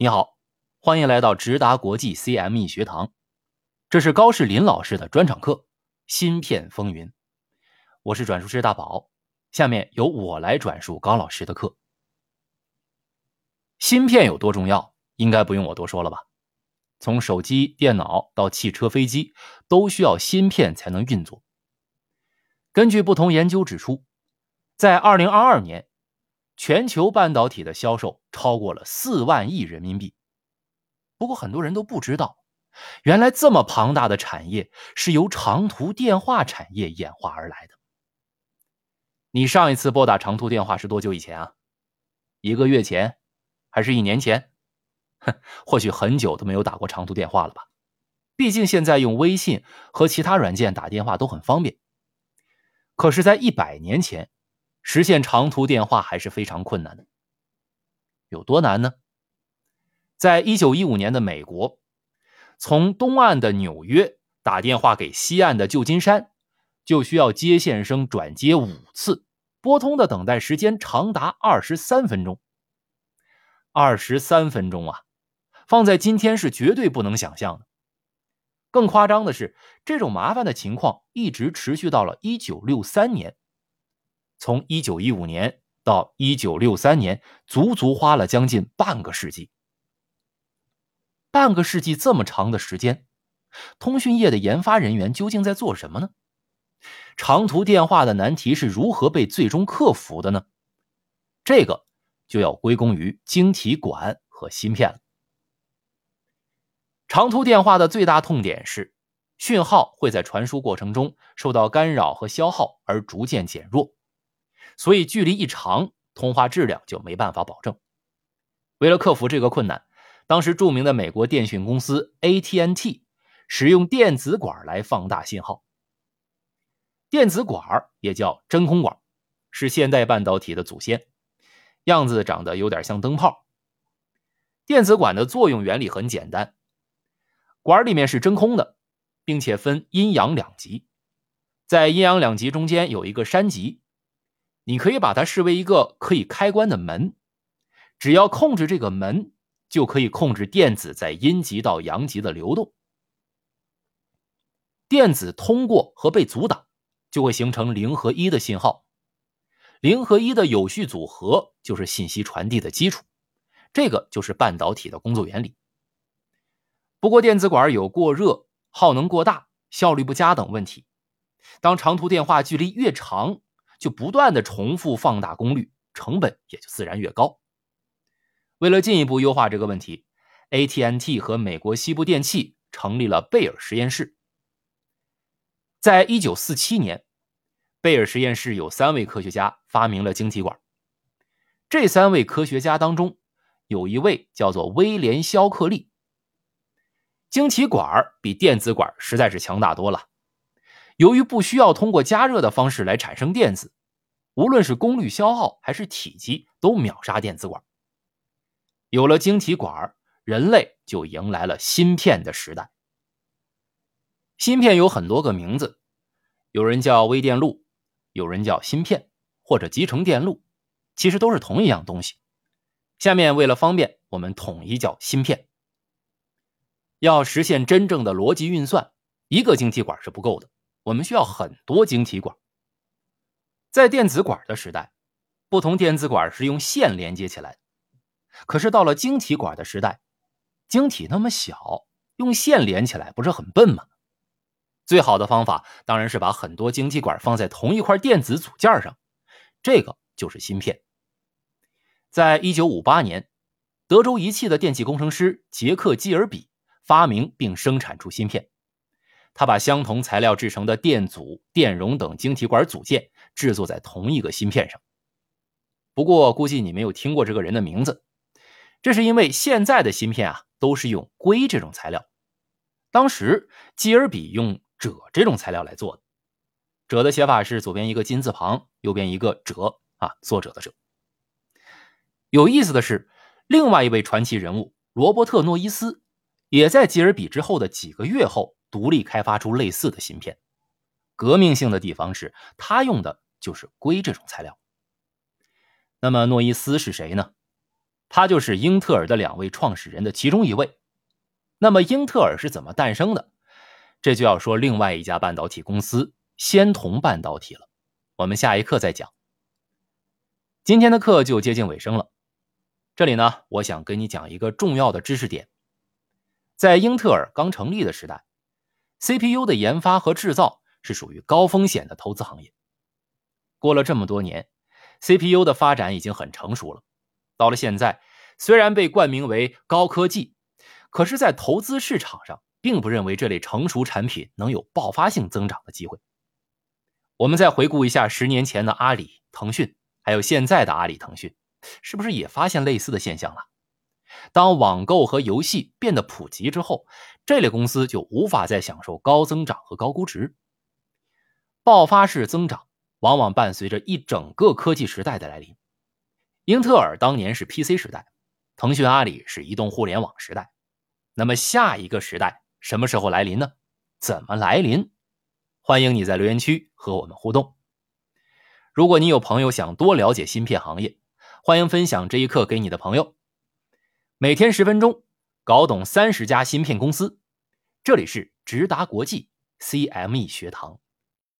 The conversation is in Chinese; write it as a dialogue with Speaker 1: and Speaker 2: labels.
Speaker 1: 你好，欢迎来到直达国际 CME 学堂，这是高士林老师的专场课《芯片风云》，我是转述师大宝，下面由我来转述高老师的课。芯片有多重要，应该不用我多说了吧？从手机、电脑到汽车、飞机，都需要芯片才能运作。根据不同研究指出，在2022年。全球半导体的销售超过了四万亿人民币。不过很多人都不知道，原来这么庞大的产业是由长途电话产业演化而来的。你上一次拨打长途电话是多久以前啊？一个月前，还是一年前？哼，或许很久都没有打过长途电话了吧？毕竟现在用微信和其他软件打电话都很方便。可是，在一百年前。实现长途电话还是非常困难的，有多难呢？在一九一五年的美国，从东岸的纽约打电话给西岸的旧金山，就需要接线生转接五次，拨通的等待时间长达二十三分钟。二十三分钟啊，放在今天是绝对不能想象的。更夸张的是，这种麻烦的情况一直持续到了一九六三年。从一九一五年到一九六三年，足足花了将近半个世纪。半个世纪这么长的时间，通讯业的研发人员究竟在做什么呢？长途电话的难题是如何被最终克服的呢？这个就要归功于晶体管和芯片了。长途电话的最大痛点是，讯号会在传输过程中受到干扰和消耗而逐渐减弱。所以，距离一长，通话质量就没办法保证。为了克服这个困难，当时著名的美国电讯公司 AT&T 使用电子管来放大信号。电子管也叫真空管，是现代半导体的祖先，样子长得有点像灯泡。电子管的作用原理很简单，管里面是真空的，并且分阴阳两极，在阴阳两极中间有一个山极。你可以把它视为一个可以开关的门，只要控制这个门，就可以控制电子在阴极到阳极的流动。电子通过和被阻挡，就会形成零和一的信号。零和一的有序组合就是信息传递的基础，这个就是半导体的工作原理。不过，电子管有过热、耗能过大、效率不佳等问题。当长途电话距离越长，就不断的重复放大功率，成本也就自然越高。为了进一步优化这个问题，AT&T 和美国西部电器成立了贝尔实验室。在一九四七年，贝尔实验室有三位科学家发明了晶体管。这三位科学家当中，有一位叫做威廉·肖克利。晶体管比电子管实在是强大多了。由于不需要通过加热的方式来产生电子，无论是功率消耗还是体积，都秒杀电子管。有了晶体管，人类就迎来了芯片的时代。芯片有很多个名字，有人叫微电路，有人叫芯片或者集成电路，其实都是同一样东西。下面为了方便，我们统一叫芯片。要实现真正的逻辑运算，一个晶体管是不够的。我们需要很多晶体管。在电子管的时代，不同电子管是用线连接起来。可是到了晶体管的时代，晶体那么小，用线连起来不是很笨吗？最好的方法当然是把很多晶体管放在同一块电子组件上，这个就是芯片。在一九五八年，德州仪器的电气工程师杰克基尔比发明并生产出芯片。他把相同材料制成的电阻、电容等晶体管组件制作在同一个芯片上。不过，估计你没有听过这个人的名字，这是因为现在的芯片啊都是用硅这种材料，当时基尔比用锗这种材料来做的。锗的写法是左边一个金字旁，右边一个者啊，作者的者。有意思的是，另外一位传奇人物罗伯特诺伊斯，也在基尔比之后的几个月后。独立开发出类似的芯片，革命性的地方是他用的就是硅这种材料。那么诺伊斯是谁呢？他就是英特尔的两位创始人的其中一位。那么，英特尔是怎么诞生的？这就要说另外一家半导体公司仙童半导体了。我们下一课再讲。今天的课就接近尾声了，这里呢，我想跟你讲一个重要的知识点。在英特尔刚成立的时代，CPU 的研发和制造是属于高风险的投资行业。过了这么多年，CPU 的发展已经很成熟了。到了现在，虽然被冠名为高科技，可是，在投资市场上，并不认为这类成熟产品能有爆发性增长的机会。我们再回顾一下十年前的阿里、腾讯，还有现在的阿里、腾讯，是不是也发现类似的现象了？当网购和游戏变得普及之后，这类公司就无法再享受高增长和高估值。爆发式增长往往伴随着一整个科技时代的来临。英特尔当年是 PC 时代，腾讯、阿里是移动互联网时代。那么下一个时代什么时候来临呢？怎么来临？欢迎你在留言区和我们互动。如果你有朋友想多了解芯片行业，欢迎分享这一课给你的朋友。每天十分钟，搞懂三十家芯片公司。这里是直达国际 CME 学堂。